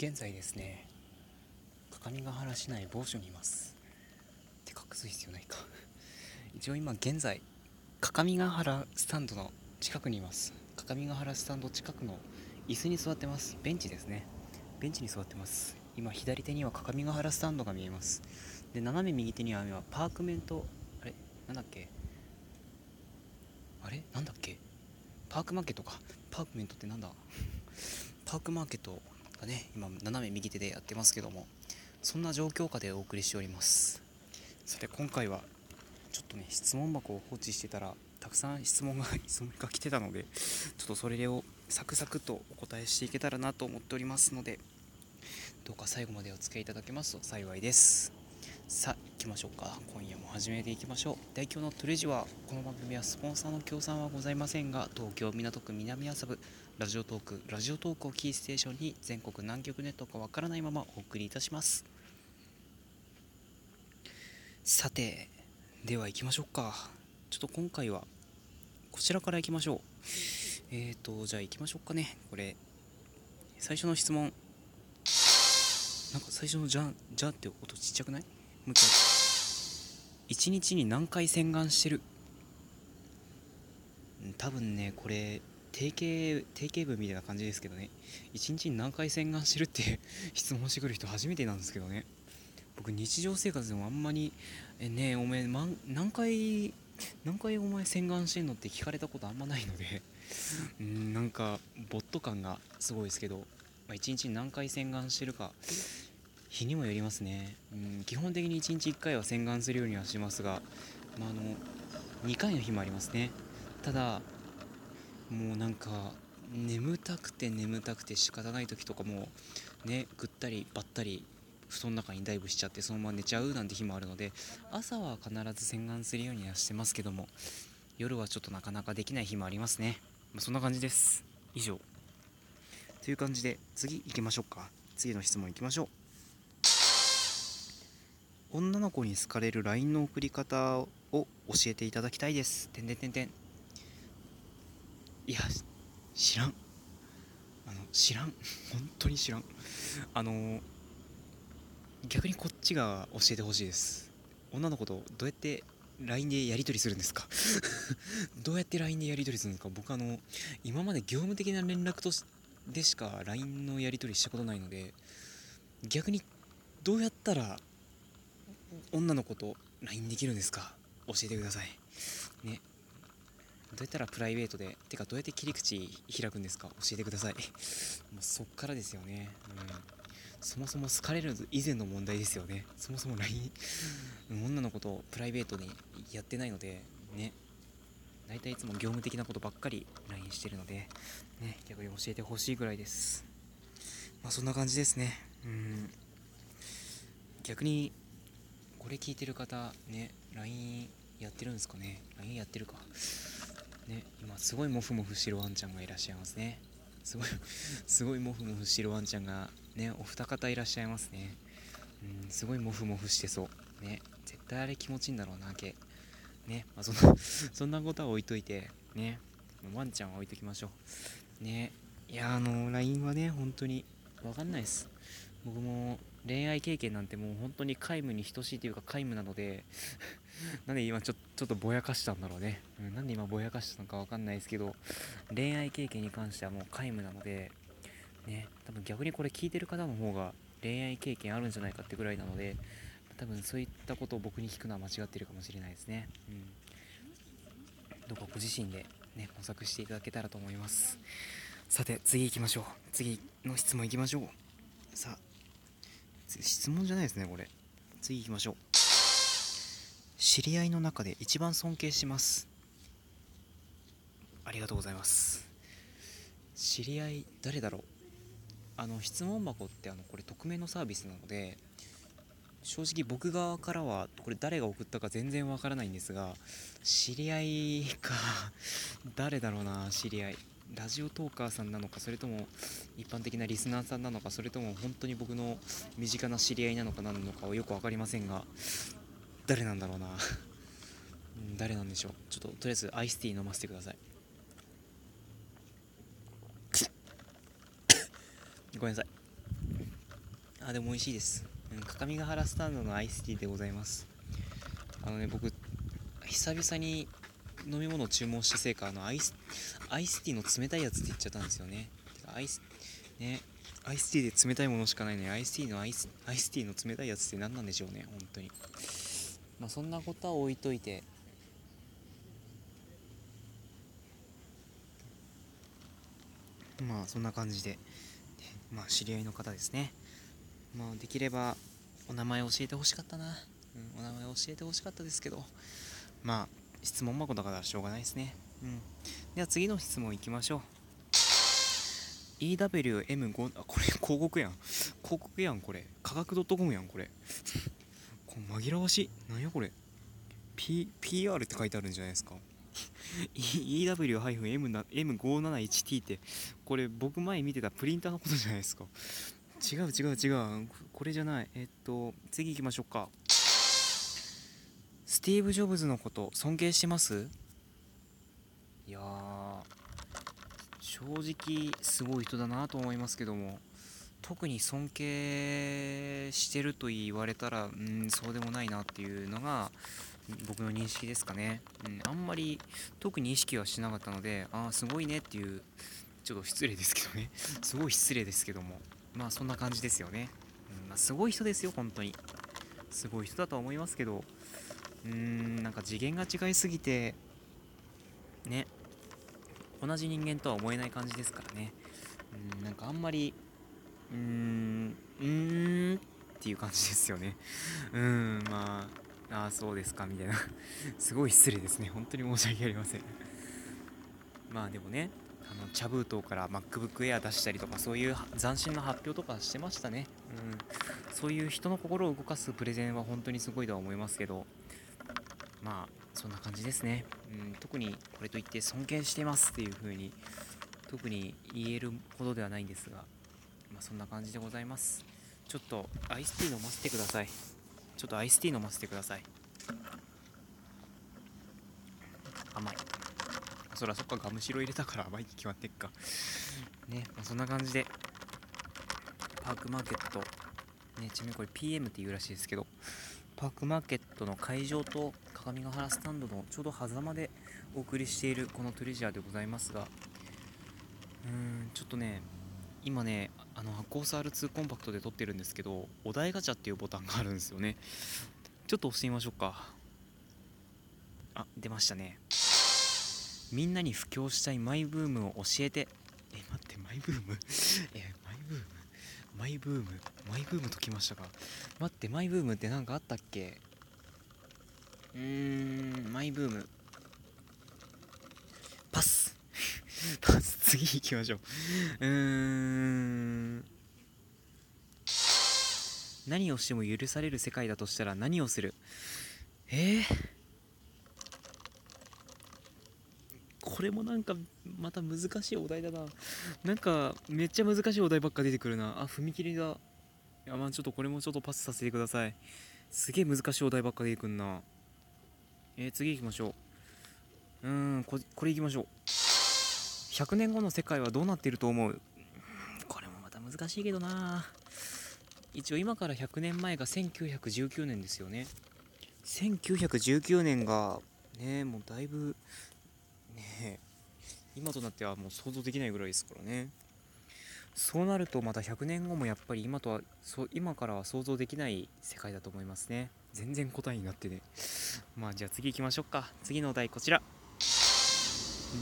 現在ですね各務原市内某所にいます。って隠す必要ないか。一応今現在各務原スタンドの近くにいます。各務原スタンド近くの椅子に座ってます。ベンチですね。ベンチに座ってます。今左手には各務原スタンドが見えます。で斜め右手には今パークメントあれ？なんだっけ？あれ？なんだっけ？パークマーケットか。パークメントってなんだ？パークマーケット。がね今斜め右手でやってますけどもそんな状況下でお送りしております。さて今回はちょっとね質問箱を放置してたらたくさん質問が 質問が来てたのでちょっとそれをサクサクとお答えしていけたらなと思っておりますのでどうか最後までお付き合いいただけますと幸いです。さあ行きましょうか。今夜も始めていきましょう。代表のトレジはこの番組はスポンサーの協賛はございませんが東京港区南麻布ラジオトークラジオトークをキーステーションに全国南極ネットかわからないままお送りいたします。さてでは行きましょうか。ちょっと今回はこちらから行きましょう。えーとじゃあ行きましょうかね。これ最初の質問。なんか最初のじゃん「じゃ」って音ちっちゃくない？もう。一回一日に何回洗顔してる？多分ねこれ定型定型文みたいな感じですけどね。一日に何回洗顔してるって 質問してくる人初めてなんですけどね。僕日常生活でもあんまり「えねえお前何回何回お前洗顔してんの?」って聞かれたことあんまないので。うんなんかボット感がすごいですけど、まあ、1日に何回洗顔してるか日にもよりますね。うん基本的に1日1回は洗顔するようにはしますが、まあ、あの2回の日もありますね。ただもうなんか眠たくて眠たくて仕方ない時とかもねぐったりばったり布団の中にダイブしちゃってそのまま寝ちゃうなんて日もあるので朝は必ず洗顔するようにはしてますけども夜はちょっとなかなかできない日もありますね、まあ、そんな感じです。以上。という感じで次行きましょうか。次の質問行きましょう。女の子に好かれる LINE の送り方を教えていただきたいです。てんてんてんてん。いや知らん。あの知らん。本当に知らん。あの逆にこっちが教えてほしいです。女の子とどうやって LINE でやり取りするんですか？どうやって LINE でやり取りするんですか？僕あの今まで業務的な連絡としでしか LINE のやり取りしたことないので逆にどうやったら女の子と LINE できるんですか？教えてください。ね。どうやったらプライベートでてかどうやって切り口開くんですか？教えてください。もうそっからですよね。うん。そもそも好かれる以前の問題ですよね。そもそも LINE 女の子とプライベートにやってないのでね。大体いつも業務的なことばっかり LINE してるのでね。逆に教えてほしいぐらいです。まあそんな感じですね。うん。逆にこれ聞いてる方ね LINE やってるんですかね？LINE やってるか。ね今すごいモフモフしてるワンちゃんがいらっしゃいますね。すごい すごいモフモフしてるワンちゃんがねお二方いらっしゃいますね。うんすごいモフモフしてそう。ね絶対あれ気持ちいいんだろうな毛ねまあそんな そんなことは置いといてねワンちゃんは置いときましょう。ねいやあの LINE はね本当に分かんないです。僕も恋愛経験なんてもう本当に皆無に等しいというか皆無なので なんで今ちょちょっとぼやかしたんだろうね、うん、なんで今ぼやかしたのか分かんないですけど恋愛経験に関してはもう皆無なのでね多分逆にこれ聞いてる方の方が恋愛経験あるんじゃないかってぐらいなので多分そういったことを僕に聞くのは間違ってるかもしれないですね。うん。どうかご自身でね模索していただけたらと思います。さて次行きましょう。次の質問行きましょう。さあ質問じゃないですねこれ。次行きましょう。知り合いの中で一番尊敬します。ありがとうございます。知り合い誰だろう。あの質問箱ってあのこれ匿名のサービスなので正直僕側からはこれ誰が送ったか全然わからないんですが知り合いか誰だろうな知り合い。ラジオトーカーさんなのかそれとも一般的なリスナーさんなのかそれとも本当に僕の身近な知り合いなのか何なのかはよく分かりませんが誰なんだろうな。誰なんでしょう。ちょっととりあえずアイスティー飲ませてください。ごめんなさい。あでも美味しいです、うん、各務原スタンドのアイスティーでございます。あのね僕久々に飲み物を注文したせいかあのアイスアイスティーの冷たいやつって言っちゃったんですよね。アイスね。アイスティーで冷たいものしかないのにアイスティーのアイスアイスティーの冷たいやつって何なんでしょうね本当に。まあそんなことは置いといて。まあそんな感じで、まあ知り合いの方ですね。まあできればお名前教えてほしかったな。うん、お名前教えてほしかったですけど、まあ質問箱だからしょうがないですね。うん。では次の質問いきましょう。EWM5 あこれ 広告やん。広告やんこれ。価格 .com やんこれ。こ紛らわしい。なんやこれ、P、PR って書いてあるんじゃないですか。EW-M571T って。これ僕前見てたプリンターのことじゃないですか。違う違う違う。これじゃない。えっと次行きましょうか。スティーブ・ジョブズのこと尊敬してます？いやー正直すごい人だなと思いますけども。特に尊敬してると言われたらうんそうでもないなっていうのが僕の認識ですかね、うん、あんまり特に意識はしなかったのでああすごいねっていうちょっと失礼ですけどね。すごい失礼ですけども。まあそんな感じですよね、うんまあ、すごい人ですよ本当に。すごい人だとは思いますけど。うーんなんか次元が違いすぎてね。同じ人間とは思えない感じですからね。うんなんかあんまりうーんうーんっていう感じですよね。うんまあああそうですかみたいな。すごい失礼ですね。本当に申し訳ありません。まあでもねあの茶封筒から MacBook Air 出したりとかそういう斬新な発表とかしてましたね。うん。そういう人の心を動かすプレゼンは本当にすごいとは思いますけど。まあそんな感じですね、うん、特にこれといって尊敬していますっていう風に特に言えるほどではないんですが、まあ、そんな感じでございます。ちょっとアイスティー飲ませてください。ちょっとアイスティー飲ませてください。甘い。そらそっかガムシロ入れたから甘いに決まってっか。ね、まあ、そんな感じでパークマーケット。ねちなみにこれ PM って言うらしいですけどパークマーケットの会場と鏡ヶ原スタンドのちょうど狭間でお送りしているこのトレジャーでございますがうーんちょっとね今ねあのコース R2 コンパクトで撮ってるんですけどお題ガチャっていうボタンがあるんですよね。ちょっと押してみましょうか。あ出ましたね。みんなに布教したいマイブームを教えて。え待ってマイブーム？えマイブーム？マイブーム？マイブームときましたか？待ってマイブームって何かあったっけ？うーんマイブーム。パス。パス次行きましょう。うーん。何をしても許される世界だとしたら何をする？えー、これもなんかまた難しいお題だな。なんかめっちゃ難しいお題ばっか出てくるな。あ踏切だ。いやまあちょっとこれもちょっとパスさせてください。すげえ難しいお題ばっか出てくんな。えー、次行きましょう。うーんここれ行きましょう。100年後の世界はどうなっていると思う？これもまた難しいけどな。一応今から100年前が1919年ですよね。1919年がねもうだいぶね今となってはもう想像できないぐらいですからね。そうなるとまた100年後もやっぱり今とはそ今からは想像できない世界だと思いますね。全然答えになってね。まあじゃあ次行きましょうか。次のお題こちら。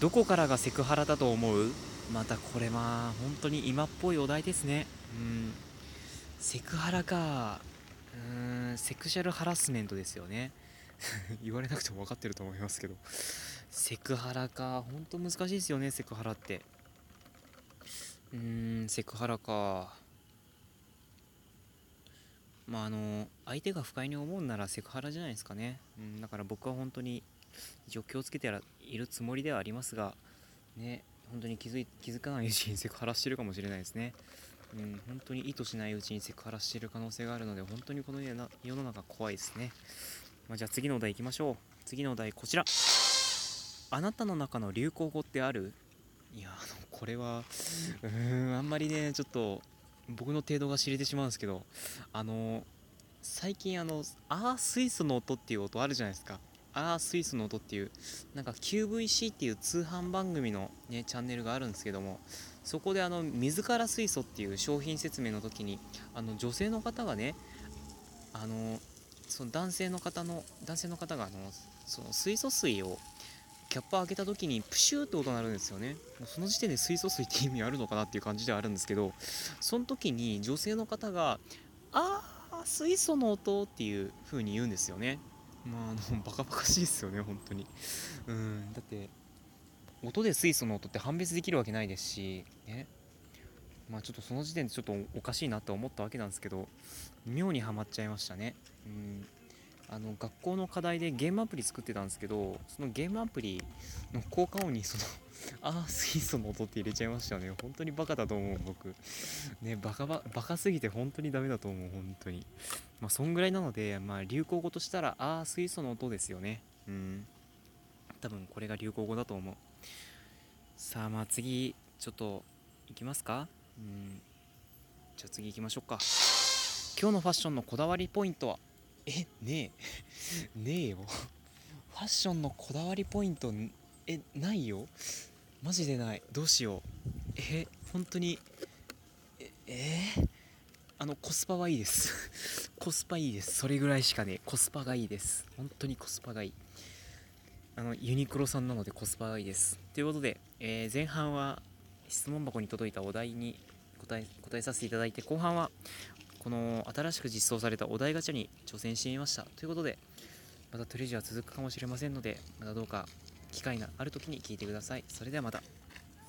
どこからがセクハラだと思う？またこれまあ本当に今っぽいお題ですね。うん。セクハラか。うーん。セクシャルハラスメントですよね。言われなくても分かってると思いますけど。セクハラか。本当難しいですよねセクハラって。うーんセクハラか。まああの相手が不快に思うならセクハラじゃないですかね、うん、だから僕は本当に一応気をつけているつもりではありますがね本当に気づい気づかないうちにセクハラしてるかもしれないですね。うん本当に意図しないうちにセクハラしてる可能性があるので本当にこの世の中怖いですね、まあ、じゃあ次のお題いきましょう。次のお題こちら。あなたの中の流行語ってある？いやあのこれはうーんあんまりねちょっと僕の程度が知れてしまうんですけどあの最近あの「あー水素の音」っていう音あるじゃないですか。あー水素の音っていうなんか QVC っていう通販番組のねチャンネルがあるんですけどもそこであの水から水素っていう商品説明の時にあの女性の方がねあのその男性の方の男性の方があのその水素水をキャップ開けた時にプシューって音鳴るんですよね。その時点で水素水って意味あるのかなっていう感じではあるんですけどその時に女性の方が「あー水素の音」っていう風に言うんですよね。まああの バカバカしいですよね本当に。うんだって音で水素の音って判別できるわけないですしね。まあちょっとその時点でちょっとおかしいなって思ったわけなんですけど妙にはまっちゃいましたね。うん。あの学校の課題でゲームアプリ作ってたんですけどそのゲームアプリの効果音にその ああ水素の音って入れちゃいましたよね。本当にバカだと思う僕。ねバカバカすぎて本当にダメだと思う本当に。まあそんぐらいなのでまあ流行語としたらああ水素の音ですよね。うん。多分これが流行語だと思う。さあまあ次ちょっといきますか。うん。じゃあ次行きましょうか。今日のファッションのこだわりポイントは？えねえ。ねえよ。ファッションのこだわりポイントえないよ。マジでない。どうしよう。え本当に。ええ？ーあのコスパはいいです。コスパいいです。それぐらいしかねコスパがいいです。本当にコスパがいい。あのユニクロさんなのでコスパがいいです。ということで、えー前半は質問箱に届いたお題に答え答えさせていただいて後半はこの新しく実装されたお題ガチャに挑戦してみました。ということでまたトレジは続くかもしれませんのでまたどうか機会がある時に聞いてください。それではまた。